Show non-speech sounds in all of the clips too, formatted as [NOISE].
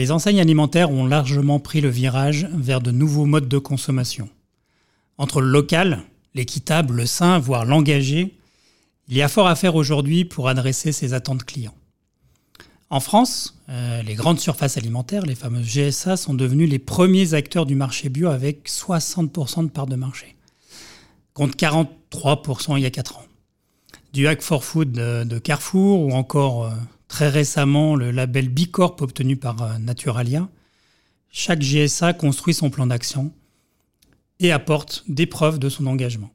Les enseignes alimentaires ont largement pris le virage vers de nouveaux modes de consommation. Entre le local, l'équitable, le sain, voire l'engagé, il y a fort à faire aujourd'hui pour adresser ces attentes clients. En France, euh, les grandes surfaces alimentaires, les fameuses GSA, sont devenues les premiers acteurs du marché bio avec 60% de part de marché, contre 43% il y a 4 ans. Du Hack for Food de, Carrefour ou encore euh, très récemment le label Bicorp obtenu par euh, Naturalia, chaque GSA construit son plan d'action et apporte des preuves de son engagement.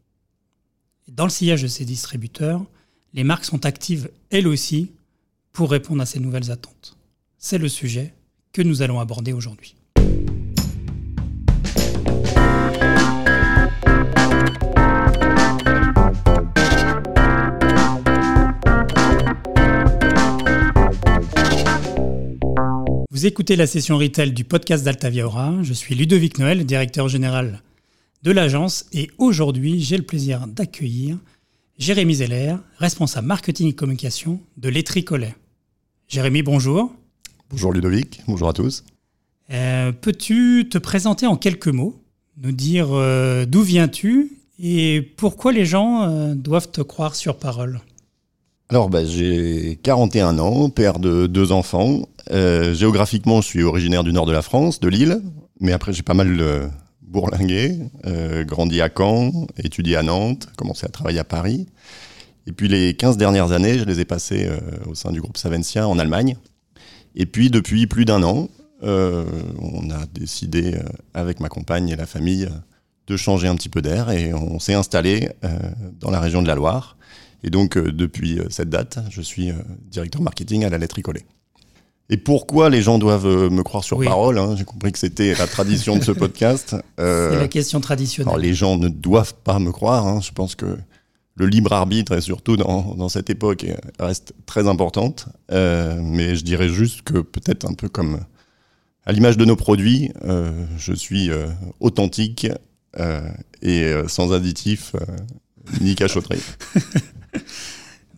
Dans le sillage de ces distributeurs, les marques sont actives elles aussi pour répondre à ces nouvelles attentes. C'est le sujet que nous allons aborder aujourd'hui. Vous écoutez la session retail du podcast d'Altavia Aura. Je suis Ludovic Noël, directeur général de l'agence. Et aujourd'hui, j'ai le plaisir d'accueillir Jérémy Zeller, responsable marketing et communication de l'Étricolet. Jérémy, bonjour. Bonjour Ludovic, bonjour à tous. Euh, peux-tu te présenter en quelques mots, nous dire euh, d'où viens-tu et pourquoi les gens euh, doivent te croire sur parole? Alors, bah, j'ai 41 ans, père de deux enfants. géographiquement, je suis originaire du nord de la France, de Lille, mais après j'ai pas mal bourlingué, euh, grandi à Caen, étudié à Nantes, commencé à travailler à Paris. Et puis les 15 dernières années, je les ai passées euh, au sein du groupe Savencia en Allemagne. Et puis depuis plus d'un an, euh, on a décidé avec ma compagne et la famille de changer un petit peu d'air et on s'est installé dans la région de la Loire. Et donc depuis cette date, je suis directeur marketing à la lettre Ricolet. Et pourquoi les gens doivent euh, me croire sur parole hein J'ai compris que c'était la tradition de ce [LAUGHS] podcast. Euh, C'est la question traditionnelle. Alors les gens ne doivent pas me croire. Hein. Je pense que le libre arbitre, et surtout dans, dans cette époque, reste très importante. Euh, mais je dirais juste que peut-être un peu comme à l'image de nos produits, euh, je suis euh, authentique et sans additifs ni cachotterie. [LAUGHS]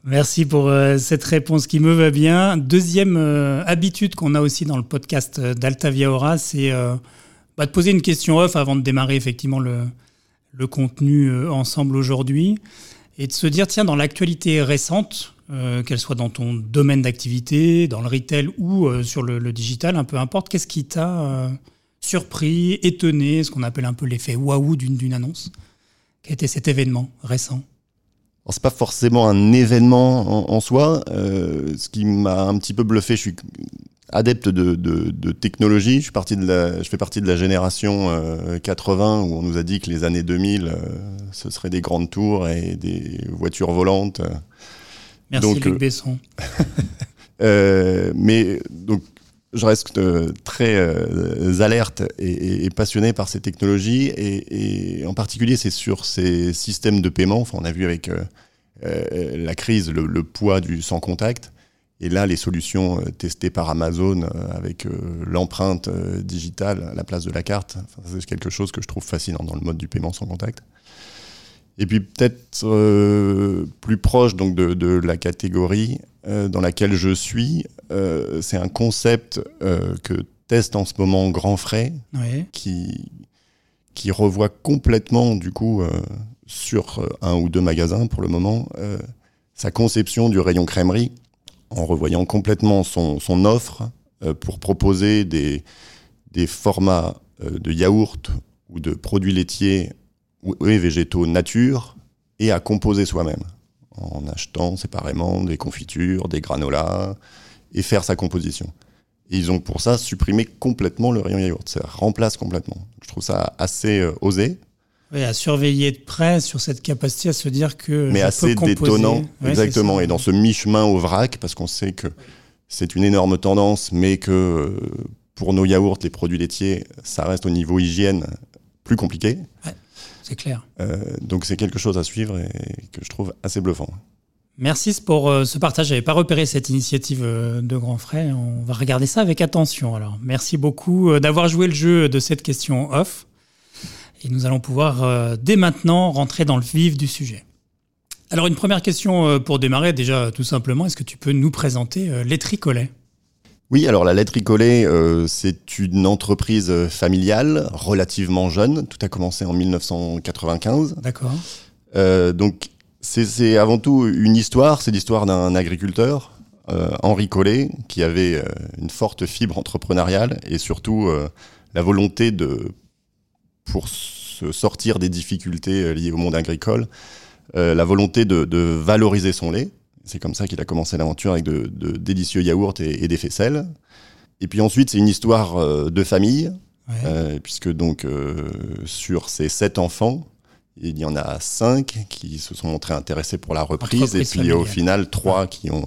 Merci pour euh, cette réponse qui me va bien. Deuxième euh, habitude qu'on a aussi dans le podcast euh, d'Altavia Aura, c'est bah, de poser une question off avant de démarrer effectivement le, contenu ensemble aujourd'hui et de se dire, tiens, dans l'actualité récente, qu'elle soit dans ton domaine d'activité, dans le retail ou sur le, le, digital, un peu importe, qu'est-ce qui t'a surpris, étonné, ce qu'on appelle un peu l'effet waouh d'une annonce? Quel était cet événement récent? C'est pas forcément un événement en, soi. Euh, ce qui m'a un petit peu bluffé, je suis adepte de, de, de, technologie. Je, suis parti de la, je fais partie de la génération 80 euh, où on nous a dit que les années 2000, euh, ce seraient des grandes tours et des voitures volantes. Merci donc, Luc Besson. [LAUGHS] mais donc, je reste très alerte et, passionné par ces technologies et, en particulier c'est sur ces systèmes de paiement. On a vu avec euh, la crise, le, poids du sans contact. Et là, les solutions euh, testées par Amazon euh, avec l'empreinte digitale à la place de la carte, c'est quelque chose que je trouve fascinant dans le mode du paiement sans contact. Et puis peut-être plus proche donc de, la catégorie dans laquelle je suis, c'est un concept que teste en ce moment Grand Frais, qui, qui revoit complètement du coup sur euh, un ou deux magasins pour le moment euh, sa conception du rayon crèmerie en revoyant complètement son, son offre euh, pour proposer des, des formats de yaourt ou de produits laitiers ou végétaux nature et à composer soi-même en achetant séparément des confitures, des granolas et faire sa composition. Et ils ont pour ça supprimé complètement le rayon yaourt. Ça remplace complètement. Je trouve ça assez osé, oui, à surveiller de près sur cette capacité à se dire que. Mais assez détonnant, exactement. Et dans ce mi-chemin au vrac, parce qu'on sait que c'est une énorme tendance, mais que euh, pour nos yaourts, les produits laitiers, ça reste au niveau hygiène plus compliqué. Ouais, c'est clair. Euh, donc c'est quelque chose à suivre et que je trouve assez bluffant. Merci pour euh, ce partage. J'avais pas repéré cette initiative de Grand Frais. On va regarder ça avec attention. Alors, merci beaucoup d'avoir joué le jeu de cette question off. Et nous allons pouvoir euh, dès maintenant rentrer dans le vif du sujet. Alors une première question euh, pour démarrer, déjà tout simplement, est-ce que tu peux nous présenter euh, les tricolets? Oui, alors la laiterie collée, euh, c'est une entreprise familiale relativement jeune. Tout a commencé en 1995. D'accord. Euh, donc c'est avant tout une histoire, c'est l'histoire d'un agriculteur, euh, Henri Collet, qui avait euh, une forte fibre entrepreneuriale et surtout euh, la volonté de, pour se sortir des difficultés euh, liées au monde agricole, euh, la volonté de, de valoriser son lait. C'est comme ça qu'il a commencé l'aventure avec de, de délicieux yaourts et, et des faisselles. Et puis ensuite, c'est une histoire euh, de famille, Ouais. euh, puisque donc euh, sur ces sept enfants, il y en a cinq qui se sont montrés intéressés pour la reprise, et puis au final trois qui ont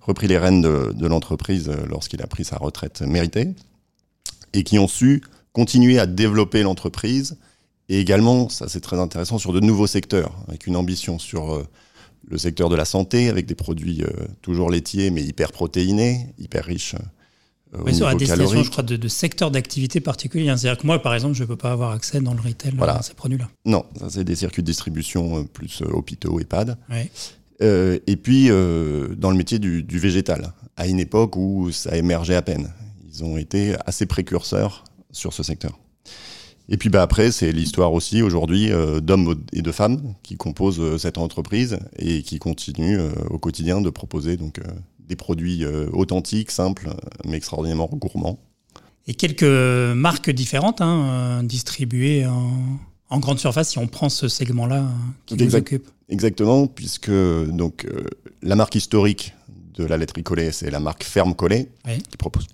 repris les rênes de, de l'entreprise lorsqu'il a pris sa retraite méritée, et qui ont su continuer à développer l'entreprise, et également, ça c'est très intéressant, sur de nouveaux secteurs, avec une ambition sur euh, le secteur de la santé, avec des produits euh, toujours laitiers, mais hyper protéinés, hyper riches. euh, Oui, sur la destination, calorique. je crois, de, de secteurs d'activité particuliers. C'est-à-dire que moi, par exemple, je ne peux pas avoir accès dans le retail Voilà. à ces produits-là. Non, ça c'est des circuits de distribution euh, plus euh, hôpitaux, EHPAD. Ouais. Euh, et puis euh, dans le métier du, du végétal, à une époque où ça émergeait à peine. Ils ont été assez précurseurs sur ce secteur. Et puis bah, après, c'est l'histoire aussi aujourd'hui euh, d'hommes et de femmes qui composent euh, cette entreprise et qui continuent euh, au quotidien de proposer donc, des produits authentiques, simples, mais extraordinairement gourmands. Et quelques marques différentes hein, distribuées en, en grande surface, si on prend ce segment-là qui Exact. occupe. Exactement, puisque donc la marque historique de la laiterie collée, c'est la marque Ferme Collée, Oui. qui, propose,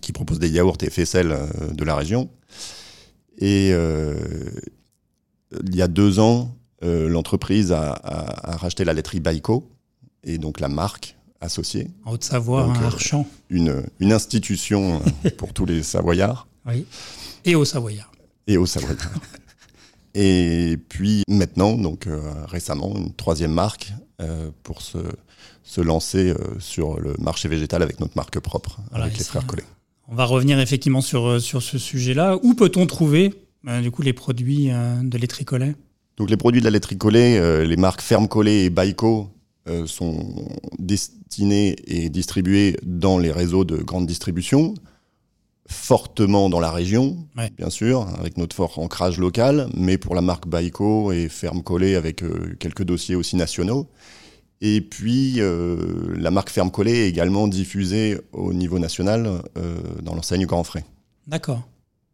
qui propose des yaourts et faisselles de la région. Et euh, il y a deux ans, euh, l'entreprise a, a- a racheté la laiterie Baïko, et donc la marque associée, En Haute-Savoie, hein, euh, Archamp. une, une institution [LAUGHS] pour tous les Savoyards. Oui. Et au Savoyard. et au Savoyard. [LAUGHS] et puis maintenant, donc euh, récemment, une troisième marque euh, pour se, se lancer euh, sur le marché végétal avec notre marque propre, Voilà, avec les frères Collet. On va revenir effectivement sur, euh, sur ce sujet-là. Où peut-on trouver euh, du coup les produits euh, de l'étricolet Donc les produits de la laiterie euh, les marques Ferme Collet et Baïko euh, sont destinés et distribués dans les réseaux de grande distribution, fortement dans la région, Ouais. bien sûr, avec notre fort ancrage local, mais pour la marque Baïko et Ferme Collet avec quelques dossiers aussi nationaux. Et puis euh, la marque Ferme Collet est également diffusée au niveau national euh, dans l'enseigne Grand Frais. D'accord.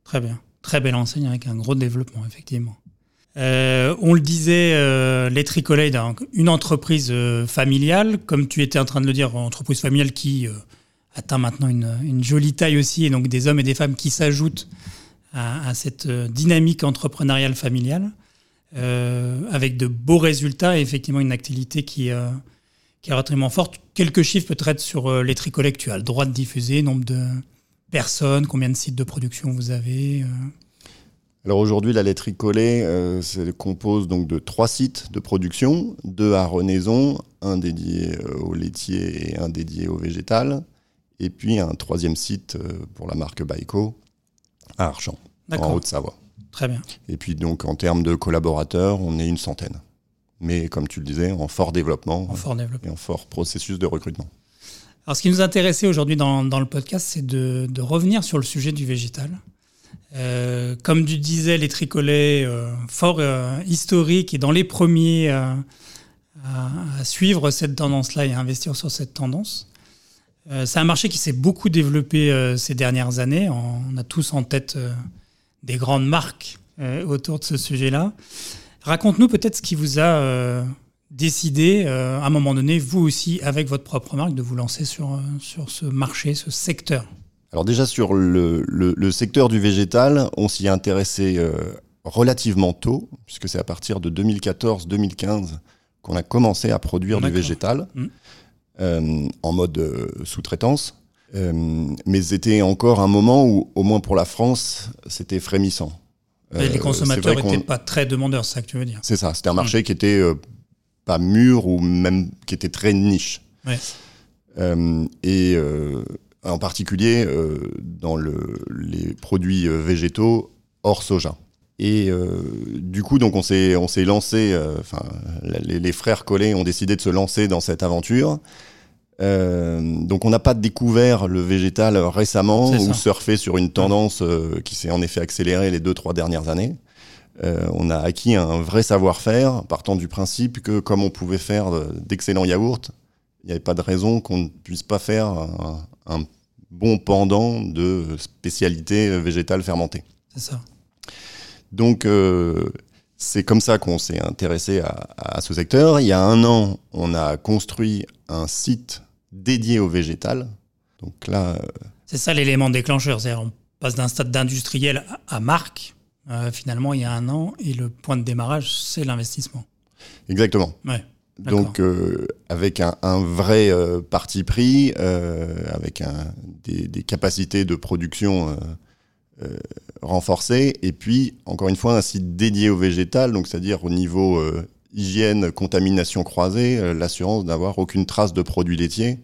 Très bien. Très belle enseigne avec un gros développement, effectivement. Euh, on le disait, les Tricolets, une entreprise familiale, comme tu étais en train de le dire, entreprise familiale qui atteint maintenant une, jolie taille aussi, et donc des hommes et des femmes qui s'ajoutent à, cette dynamique entrepreneuriale familiale, avec de beaux résultats et effectivement une activité qui, euh, qui est relativement forte. Quelques chiffres peut-être sur euh, les Tricolets que tu as le droit de diffuser, nombre de personnes, combien de sites de production vous avez euh, Alors aujourd'hui, la laiterie Collet euh, se compose donc de trois sites de production, deux à Renaison, un dédié euh, au laitier et un dédié au végétal, et puis un troisième site euh, pour la marque Baïko à Archamp, en Haute-Savoie. Très bien. Et puis donc en termes de collaborateurs, on est une centaine. Mais comme tu le disais, en fort développement En fort développement. et en fort processus de recrutement. Alors, ce qui nous intéressait aujourd'hui dans, dans le podcast, c'est de, de revenir sur le sujet du végétal. Euh, comme tu disais, les tricolets, euh, fort euh, historiques et dans les premiers à, à suivre cette tendance-là et à investir sur cette tendance. Euh, c'est un marché qui s'est beaucoup développé ces dernières années. On a tous en tête des grandes marques euh, autour de ce sujet-là. Raconte-nous peut-être ce qui vous a euh, décidé, euh, à un moment donné, vous aussi, avec votre propre marque, de vous lancer sur, sur ce marché, ce secteur. Alors déjà sur le, le- le secteur du végétal, on s'y est intéressé relativement tôt, puisque c'est à partir de 2014-2015 qu'on a commencé à produire du végétal Mm. euh, en mode sous-traitance. Euh, mais c'était encore un moment où, au moins pour la France, c'était frémissant. Et Euh, les c'est consommateurs n'étaient pas très demandeurs, c'est ça que tu veux dire. C'est ça, c'était un marché qui était euh, pas mûr ou même qui était très niche. Ouais. Euh, et euh, en particulier euh, dans le, les produits euh, végétaux hors soja. Et euh, du coup, donc on s'est on s'est lancé. euh, Enfin, les, les frères Collet ont décidé de se lancer dans cette aventure donc on n'a pas découvert le végétal récemment ou surfé sur une tendance qui s'est en effet accélérée les deux trois dernières années. on a acquis un vrai savoir-faire partant du principe que comme on pouvait faire d'excellents yaourts, il n'y avait pas de raison qu'on ne puisse pas faire un, bon pendant de spécialité végétale fermentée. C'est ça. Donc, euh, c'est comme ça qu'on s'est intéressé à, ce secteur. Il y a un an, on a construit un site dédié au végétal. Donc là. Euh, c'est ça l'élément déclencheur. C'est-à-dire, on passe d'un stade d'industriel à marque, euh, finalement, il y a un an, et le point de démarrage, c'est l'investissement. Exactement. Ouais. Donc euh, avec un, vrai euh, parti pris, avec des, capacités de production renforcées, et puis encore une fois un site dédié au végétal, donc c'est-à-dire au niveau hygiène, contamination croisée, l'assurance d'avoir aucune trace de produits laitiers,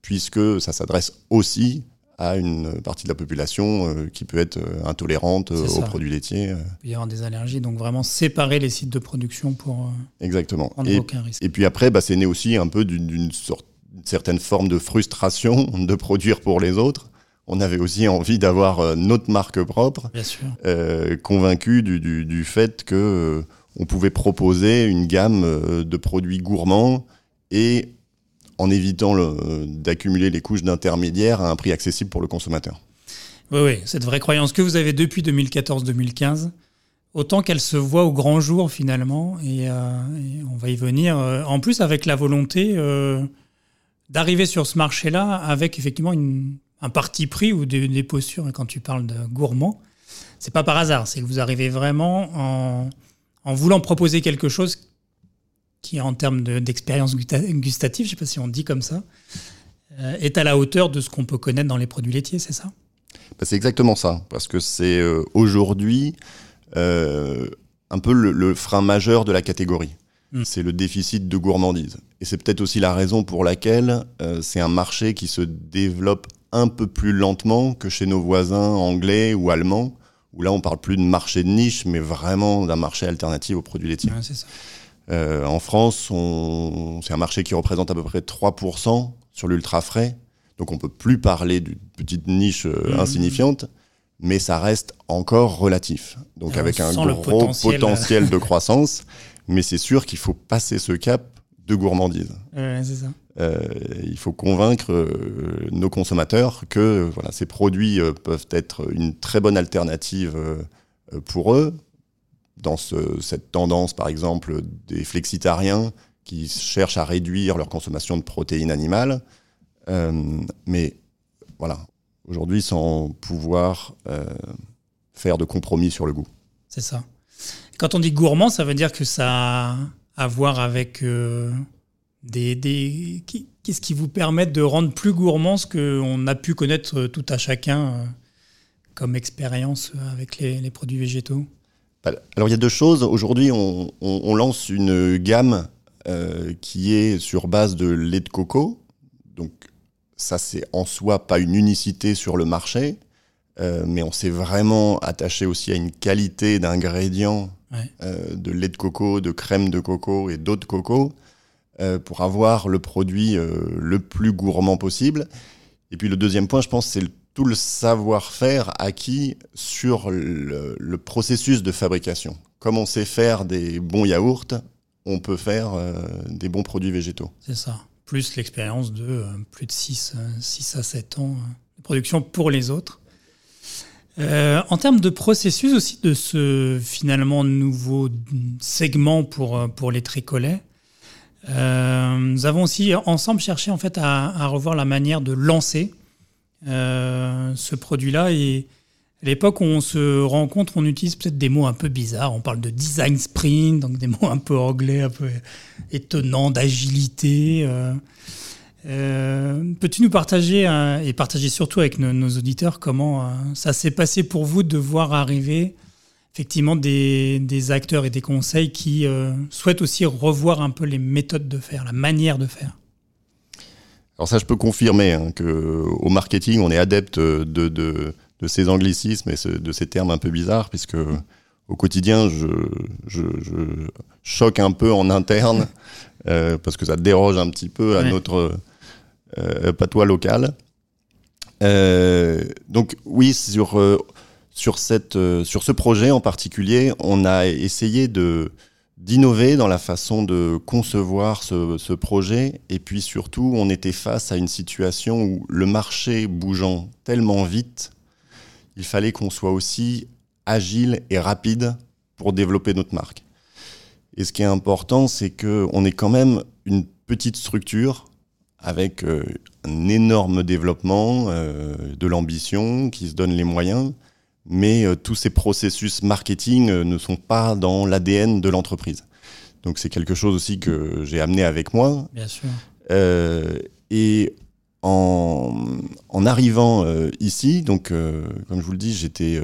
puisque ça s'adresse aussi à une partie de la population euh, qui peut être euh, intolérante euh, aux produits laitiers. Il peut y avoir des allergies, donc vraiment séparer les sites de production pour Exactement. et, aucun risque. Et puis après, bah, c'est né aussi un peu d'une certaine forme de frustration [LAUGHS] de produire pour les autres. On avait aussi envie d'avoir notre marque propre, Bien sûr. convaincu du, du, du, fait que on pouvait proposer une gamme de produits gourmands et en évitant d'accumuler les couches d'intermédiaires à un prix accessible pour le consommateur. Oui, oui, cette vraie croyance que vous avez depuis 2014-2015, autant qu'elle se voit au grand jour finalement, et, euh, on va y venir, euh, en plus avec la volonté euh, d'arriver sur ce marché-là avec effectivement un parti pris ou des, postures, quand tu parles de gourmand, c'est pas par hasard, c'est que vous arrivez vraiment en, en voulant proposer quelque chose qui en termes d'expérience gustative, je ne sais pas si on dit comme ça, euh, est à la hauteur de ce qu'on peut connaître dans les produits laitiers, c'est ça? Bah, C'est exactement ça, parce que c'est euh, aujourd'hui euh, un peu le, frein majeur de la catégorie. Hmm. C'est le déficit de gourmandise. Et c'est peut-être aussi la raison pour laquelle c'est un marché qui se développe un peu plus lentement que chez nos voisins anglais ou allemands, où là on parle plus de marché de niche, mais vraiment d'un marché alternatif aux produits laitiers. ça. Euh, en France, c'est un marché qui représente à peu près 3% sur l'ultra frais. Donc on peut plus parler d'une petite niche euh, mmh. insignifiante, mais ça reste encore relatif. Donc avec un gros potentiel. de croissance, [LAUGHS] mais c'est sûr qu'il faut passer ce cap de gourmandise. Euh, il faut convaincre nos consommateurs que voilà, ces produits peuvent être une très bonne alternative pour eux, dans cette tendance, par exemple, des flexitariens qui cherchent à réduire leur consommation de protéines animales. Euh, mais voilà, aujourd'hui, sans pouvoir euh, faire de compromis sur le goût. C'est ça. Quand on dit gourmand, ça veut dire que ça à voir avec euh, des, des qu'est-ce qui vous permet de rendre plus gourmand ce qu'on a pu connaître tout à chacun comme expérience avec les produits végétaux alors il y a deux choses. Aujourd'hui, on, lance une gamme euh, qui est sur base de lait de coco. Donc ça, c'est en soi pas une unicité sur le marché, euh, mais on s'est vraiment attaché aussi à une qualité d'ingrédients euh, de lait de coco, de crème de coco et d'eau de coco pour avoir le produit le plus gourmand possible. Et puis le deuxième point, je pense, c'est tout le savoir-faire acquis sur le, processus de fabrication. Comme on sait faire des bons yaourts, on peut faire euh, des bons produits végétaux. C'est ça. Plus l'expérience de euh, plus de 6, 6, euh, à 7 ans de production pour les autres. En termes de processus aussi de ce finalement nouveau segment pour, pour les tricolets, nous avons aussi ensemble cherché en fait à, revoir la manière de lancer euh, ce produit-là. Et à l'époque où on se rencontre, on utilise peut-être des mots un peu bizarres. On parle de design sprint, donc des mots un peu anglais, un peu étonnants, d'agilité. Euh, euh, peux-tu nous partager, et partager surtout avec nos, auditeurs, comment ça s'est passé pour vous de voir arriver effectivement des, des acteurs et des conseils qui souhaitent aussi revoir un peu les méthodes de faire, la manière de faire? Alors ça, je peux confirmer hein, que au marketing, on est adepte de, de, ces anglicismes et de ces termes un peu bizarres, puisque au quotidien, je, je, choque un peu en interne, [LAUGHS] euh, parce que ça déroge un petit peu à notre patois local. donc oui, sur, sur, cette, sur ce projet en particulier, on a essayé de d'innover dans la façon de concevoir ce, ce, projet. Et puis surtout, on était face à une situation où le marché bougeant tellement vite, il fallait qu'on soit aussi agile et rapide pour développer notre marque. Et ce qui est important, c'est qu'on est quand même une petite structure avec euh, un énorme développement, euh, de l'ambition, qui se donne les moyens, mais euh, tous ces processus marketing ne sont pas dans l'ADN de l'entreprise. Donc c'est quelque chose aussi que j'ai amené avec moi. Bien sûr. et en, en arrivant ici, donc comme je vous le dis, j'étais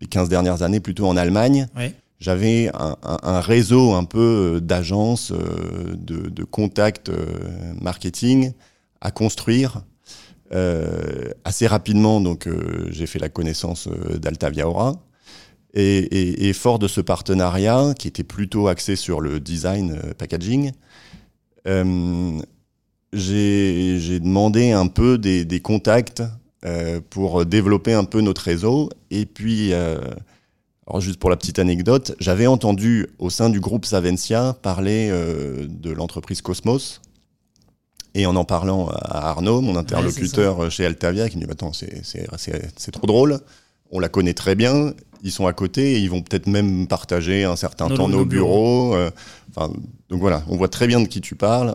les 15 dernières années plutôt en Allemagne. Oui j'avais un, réseau un peu euh, d'agences, euh, de, contacts euh, marketing à construire assez rapidement. Donc, j'ai fait la connaissance d'Altavia Aura. Et, fort de ce partenariat, qui était plutôt axé sur le design packaging, j'ai demandé un peu des, des contacts pour développer un peu notre réseau. Et puis, alors juste pour la petite anecdote, j'avais entendu au sein du groupe Savencia parler euh, de l'entreprise Cosmos. Et en en parlant à Arnaud, mon interlocuteur chez Altavia, qui me dit Attends, c'est trop drôle, on la connaît très bien, ils sont à côté et ils vont peut-être même partager un certain temps nos bureaux. Euh, donc voilà, on voit très bien de qui tu parles.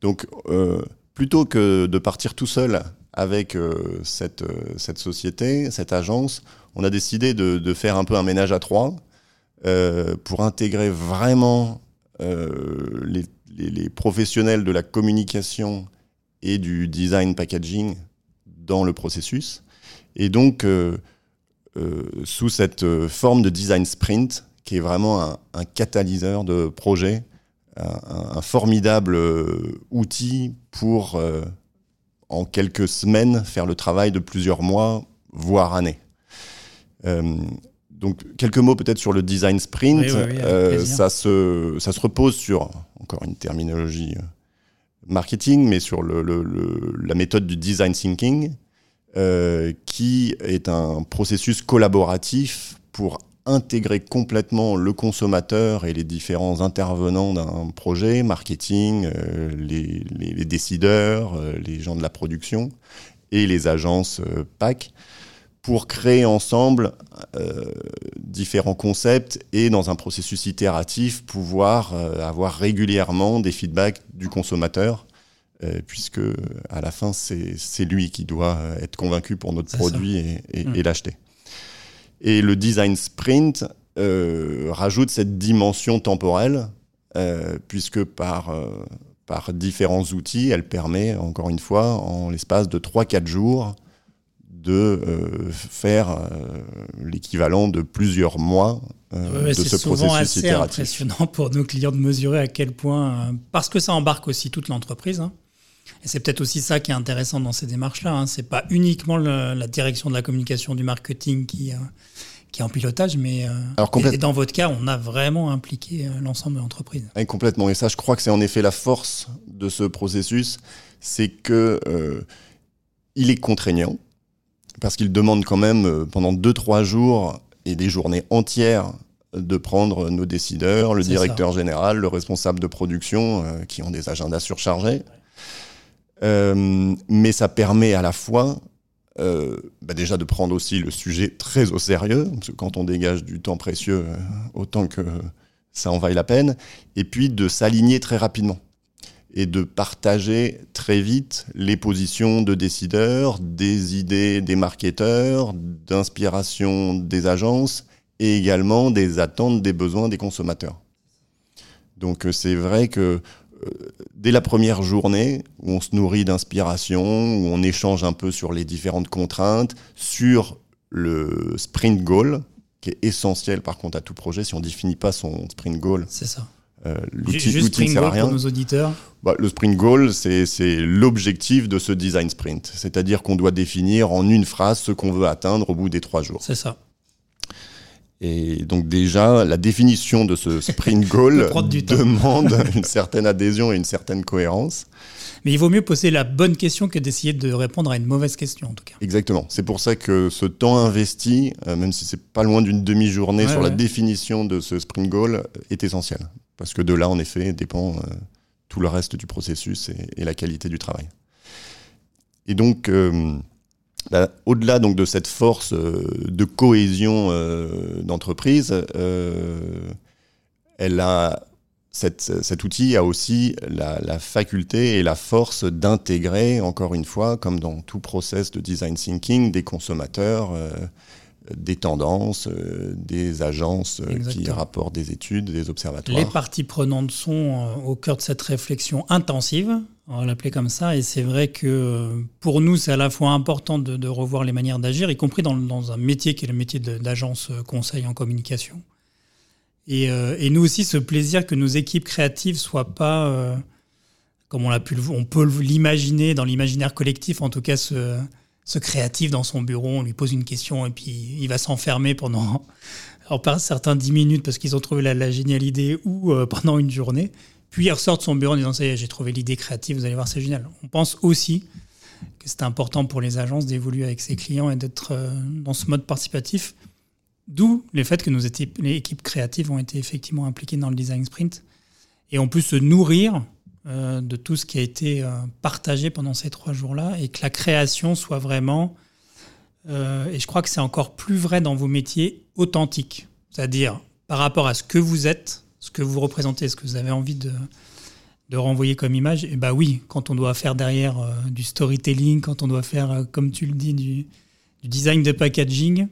Donc euh, plutôt que de partir tout seul avec cette, cette société, cette agence, on a décidé de, faire un peu un ménage à trois euh, pour intégrer vraiment euh, les, professionnels de la communication et du design packaging dans le processus. Et donc, euh, sous cette forme de design sprint, qui est vraiment un, catalyseur de projet, un, formidable outil pour, en quelques semaines, faire le travail de plusieurs mois, voire années. Euh, donc, quelques mots peut-être sur le design sprint. Euh, ça, se, ça se repose sur, encore une terminologie euh, marketing, mais sur le, la méthode du design thinking, qui est un processus collaboratif pour intégrer complètement le consommateur et les différents intervenants d'un projet, marketing, les, les, décideurs, les gens de la production et les agences PAC, pour créer ensemble euh, différents concepts et dans un processus itératif pouvoir euh, avoir régulièrement des feedbacks du consommateur euh, puisque à la fin c'est lui qui doit être convaincu pour notre produit et, mm. et, l'acheter. Et le design sprint rajoute cette dimension temporelle puisque par par différents outils, elle permet, encore une fois, en l'espace de 3-4 jours, de euh, faire euh, l'équivalent de plusieurs mois euh, de ce processus C'est impressionnant pour nos clients de mesurer à quel point, parce que ça embarque aussi toute l'entreprise. Hein. Et c'est peut-être aussi ça qui est intéressant dans ces démarches-là. Hein. C'est pas uniquement la direction de la communication, du marketing qui, qui est en pilotage, mais et, dans votre cas, on a vraiment impliqué l'ensemble de l'entreprise. complètement. Et ça, je crois que c'est en effet la force de ce processus, c'est que il est contraignant parce qu'il demande quand même euh, pendant 2-3 jours et des journées entières de prendre nos décideurs, le directeur général, le responsable de production, euh, qui ont des agendas surchargés. Euh, mais ça permet à la fois bah déjà de prendre aussi le sujet très au sérieux, parce que quand on dégage du temps précieux, autant que ça en vaille la peine, et puis de s'aligner très rapidement et de partager très vite les positions de décideurs, des idées des marketeurs, d'inspiration des agences et également des attentes, des besoins des consommateurs. Donc euh, c'est vrai que euh, dès la première journée, où on se nourrit d'inspiration, où on échange un peu sur les différentes contraintes, sur le sprint goal, qui est essentiel par contre à tout projet, si on ne définit pas son sprint goal, c'est ça. Euh, l'outil ne sert à rien. Pour nos auditeurs. Bah, le sprint goal, c'est l'objectif de ce design sprint. C'est-à-dire qu'on doit définir en une phrase ce qu'on veut atteindre au bout des trois jours. C'est ça. Et donc déjà, la définition de ce sprint [LAUGHS] goal demande [LAUGHS] une certaine adhésion et une certaine cohérence. Mais il vaut mieux poser la bonne question que d'essayer de répondre à une mauvaise question, en tout cas. Exactement. C'est pour ça que ce temps investi, euh, même si c'est pas loin d'une demi-journée sur la définition de ce sprint goal, est essentiel. Parce que de là, en effet, dépend euh, tout le reste du processus et, la qualité du travail. Et donc, euh, bah, au-delà donc de cette force de cohésion d'entreprise, elle a cet outil a aussi la, faculté et la force d'intégrer, encore une fois, comme dans tout process de design thinking, des consommateurs, euh, des tendances, euh, des agences euh, qui rapportent des études, des observatoires. Les parties prenantes sont au cœur de cette réflexion intensive, on va l'appeler comme ça, et c'est vrai que pour nous, c'est à la fois important de, revoir les manières d'agir, y compris dans, un métier qui est le métier d'agence conseil en communication euh, et, nous aussi, ce plaisir que nos équipes créatives soient pas, euh, comme on, a pu, on peut l'imaginer dans l'imaginaire collectif, en tout cas ce, ce, créatif dans son bureau, on lui pose une question et puis il va s'enfermer pendant [LAUGHS] alors certains 10 minutes parce qu'ils ont trouvé la, géniale idée ou euh, pendant une journée. Puis il ressort de son bureau en disant ça y est, j'ai trouvé l'idée créative, vous allez voir, c'est génial. On pense aussi que c'est important pour les agences d'évoluer avec ses clients et d'être dans ce mode participatif D'où le fait que nos équipes, les équipes créatives ont été effectivement impliquées dans le design sprint. Et on peut se nourrir euh, de tout ce qui a été euh, partagé pendant ces trois jours-là et que la création soit vraiment, euh, et je crois que c'est encore plus vrai dans vos métiers, authentique. C'est-à-dire par rapport à ce que vous êtes, ce que vous représentez, ce que vous avez envie de, renvoyer comme image. Et bah oui, quand on doit faire derrière du storytelling, quand on doit faire, comme tu le dis, du, design de packaging,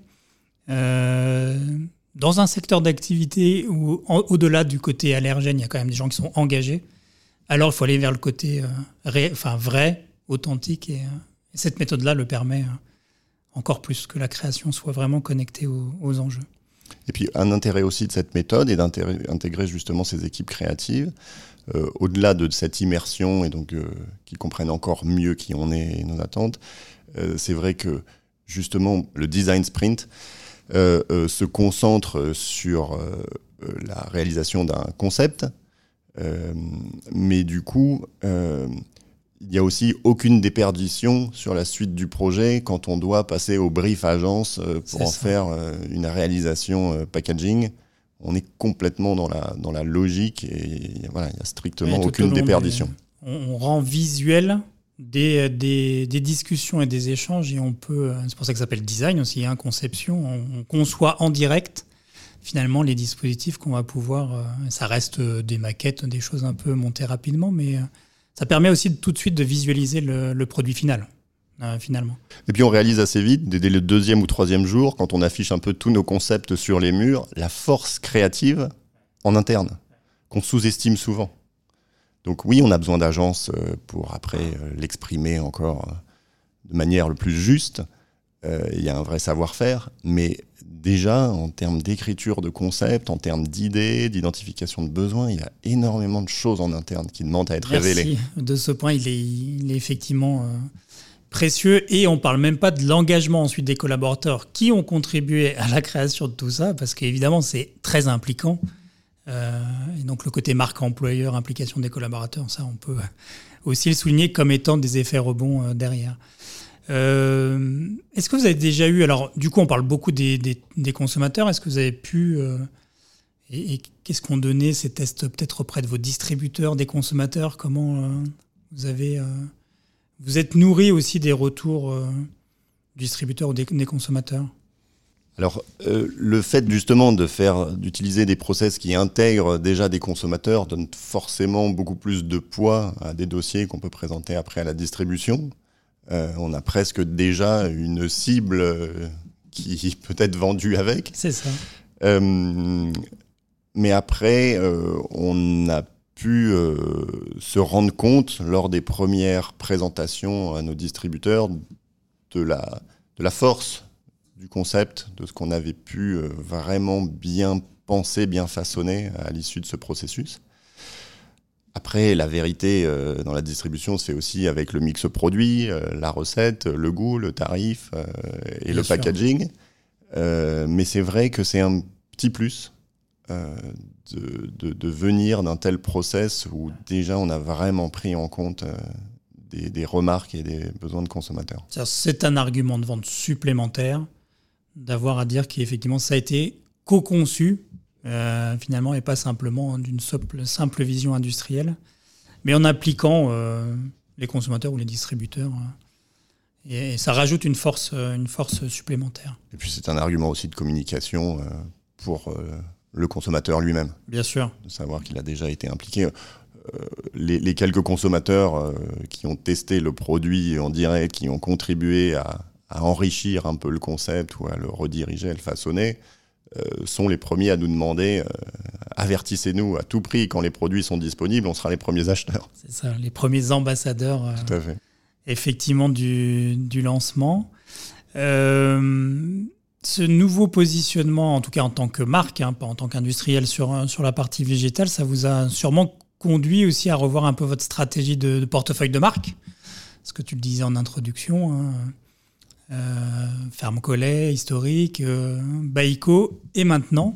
euh, dans un secteur d'activité où, au-delà du côté allergène, il y a quand même des gens qui sont engagés, alors il faut aller vers le côté euh, vrai, authentique. Et, euh, cette méthode-là le permet encore plus que la création soit vraiment connectée aux, enjeux. Et puis un intérêt aussi de cette méthode est d'intégrer justement ces équipes créatives, au-delà de cette immersion et donc qui comprennent encore mieux qui on est et nos attentes. c'est vrai que justement le design sprint, euh, euh, se concentre sur euh, la réalisation d'un concept, mais du coup, il n'y a aussi aucune déperdition sur la suite du projet quand on doit passer au brief agence pour en faire une réalisation packaging. On est complètement dans la, dans la logique et voilà, il n'y a strictement aucune déperdition. On, rend visuel des, des, discussions et des échanges et on peut, c'est pour ça que ça s'appelle design aussi, hein, conception, on, conçoit en direct finalement les dispositifs qu'on va pouvoir, euh, ça reste des maquettes, des choses un peu montées rapidement, mais euh, ça permet aussi de, tout de suite de visualiser le, produit final. Euh, finalement. Et puis on réalise assez vite, dès le deuxième ou troisième jour, quand on affiche un peu tous nos concepts sur les murs, la force créative en interne, qu'on sous-estime souvent. Donc oui, on a besoin d'agences euh, pour après euh, l'exprimer encore de manière le plus juste. Il y a un vrai savoir-faire, mais déjà en termes d'écriture de concepts, en termes d'idées, d'identification de besoins, il y a énormément de choses en interne qui demandent à être Merci. révélées. De ce point, il est, il est effectivement précieux et on parle même pas de l'engagement ensuite des collaborateurs qui ont contribué à la création de tout ça, parce qu'évidemment c'est très impliquant. Euh, et donc le côté marque employeur, implication des collaborateurs, ça on peut aussi le souligner comme étant des effets rebonds euh, derrière. Euh, est-ce que vous avez déjà eu, alors du coup on parle beaucoup des, consommateurs, est-ce que vous avez pu, et, qu'est-ce qu'on donnait ces tests peut-être auprès de vos distributeurs, des consommateurs, comment vous avez, vous êtes nourri aussi des retours du distributeur ou des consommateurs? Alors, euh, le fait justement de faire, d'utiliser des process qui intègrent déjà des consommateurs donne forcément beaucoup plus de poids à des dossiers qu'on peut présenter après à la distribution. Euh, on a presque déjà une cible euh, qui [LAUGHS] peut être vendue avec. C'est ça. mais après, on a pu se rendre compte lors des premières présentations à nos distributeurs de la, de la force du concept, de ce qu'on avait pu euh, vraiment bien penser, bien façonner à l'issue de ce processus. Après, la vérité euh, dans la distribution fait aussi avec le mix produit, euh, la recette, le goût, le tarif et le packaging. mais c'est vrai que c'est un petit plus de, de, venir d'un tel process où déjà on a vraiment pris en compte des, des, remarques et des besoins de consommateurs. C'est un argument de vente supplémentaire d'avoir à dire qu'effectivement ça a été co-conçu euh, finalement et pas simplement d'une simple, simple, vision industrielle, mais en appliquant euh, les consommateurs ou les distributeurs. Euh, et, ça rajoute une force, une force supplémentaire. Et puis c'est un argument aussi de communication pour le consommateur lui-même. Bien sûr. De savoir qu'il a déjà été impliqué. Les, les, quelques consommateurs qui ont testé le produit en direct, qui ont contribué à, à enrichir un peu le concept ou à le rediriger, à le façonner, sont les premiers à nous demander euh, avertissez-nous à tout prix quand les produits sont disponibles, on sera les premiers acheteurs. C'est ça, les premiers ambassadeurs euh, tout à fait. effectivement du, du lancement. ce nouveau positionnement, en tout cas en tant que marque, hein, pas en tant qu'industriel sur, sur la partie végétale, ça vous a sûrement conduit aussi à revoir un peu votre stratégie de, portefeuille de marque. Ce que tu le disais en introduction. Hein. Euh, Ferme Collet, historique, euh, Baïko, et maintenant,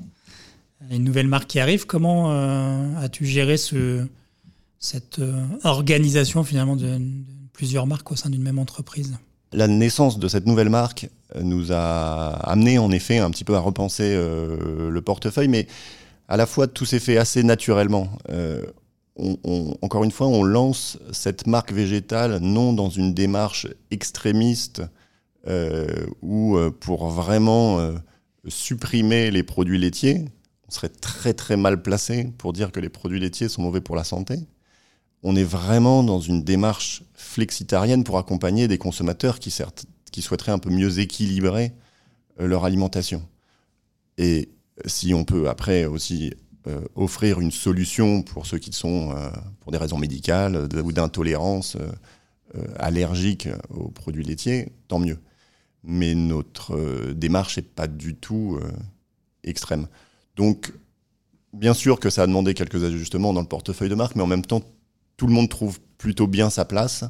une nouvelle marque qui arrive. Comment euh, as-tu géré ce, cette organisation finalement de, plusieurs marques au sein d'une même entreprise? La naissance de cette nouvelle marque nous a amené en effet un petit peu à repenser le portefeuille, mais à la fois tout s'est fait assez naturellement. encore une fois, on lance cette marque végétale non dans une démarche extrémiste euh, ou euh, pour vraiment euh, supprimer les produits laitiers, on serait très très mal placé pour dire que les produits laitiers sont mauvais pour la santé. On est vraiment dans une démarche flexitarienne pour accompagner des consommateurs qui, certes, qui souhaiteraient un peu mieux équilibrer leur alimentation. Et si on peut après aussi offrir une solution pour ceux qui sont, pour des raisons médicales ou d'intolérance allergique aux produits laitiers, tant mieux mais notre euh, démarche n'est pas du tout euh, extrême. Donc, bien sûr que ça a demandé quelques ajustements dans le portefeuille de marque, mais en même temps, tout le monde trouve plutôt bien sa place.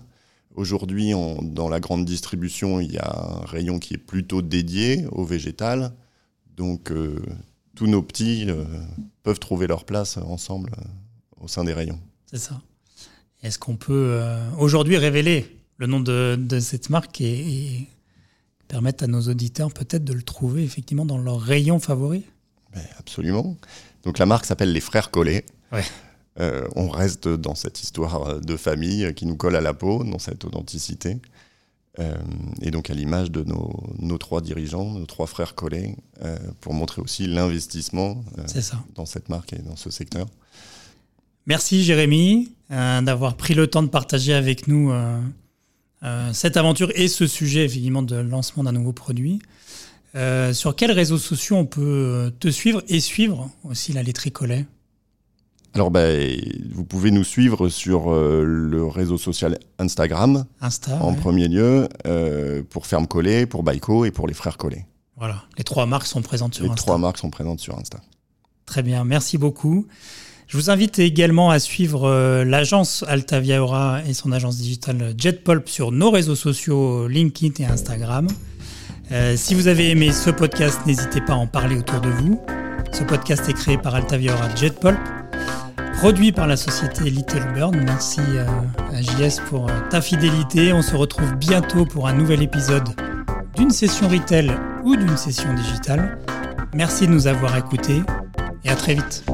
Aujourd'hui, dans la grande distribution, il y a un rayon qui est plutôt dédié au végétal. Donc, euh, tous nos petits peuvent trouver leur place ensemble au sein des rayons. C'est ça. Est-ce qu'on peut aujourd'hui révéler le nom de, cette marque permettre à nos auditeurs peut-être de le trouver effectivement dans leur rayon favori? Ben, Absolument. Donc la marque s'appelle Les Frères Collés. Euh, on reste dans cette histoire de famille qui nous colle à la peau, dans cette authenticité. Euh, et donc à l'image de nos, trois dirigeants, nos trois frères collés, euh, pour montrer aussi l'investissement dans cette marque et dans ce secteur. Merci Jérémy d'avoir pris le temps de partager avec nous euh, cette aventure et ce sujet effectivement de lancement d'un nouveau produit. Euh, sur quels réseaux sociaux on peut te suivre et suivre aussi la laiterie Collet alors, ben, vous pouvez nous suivre sur euh, le réseau social Instagram, Insta, en premier lieu, pour Ferme Collet, pour Baiko et pour les Frères Collet. Voilà, les trois marques sont présentes sur Insta. Les trois marques sont présentes sur Insta. Très bien, merci beaucoup. Je vous invite également à suivre euh, l'agence Altavia Aura et son agence digitale JetPulp sur nos réseaux sociaux LinkedIn et Instagram. Euh, si vous avez aimé ce podcast, n'hésitez pas à en parler autour de vous. Ce podcast est créé par Altavia Aura JetPulp, produit par la société Little Bird. Merci euh, à JS pour ta fidélité. On se retrouve bientôt pour un nouvel épisode d'une session retail ou d'une session digitale. Merci de nous avoir écoutés et à très vite.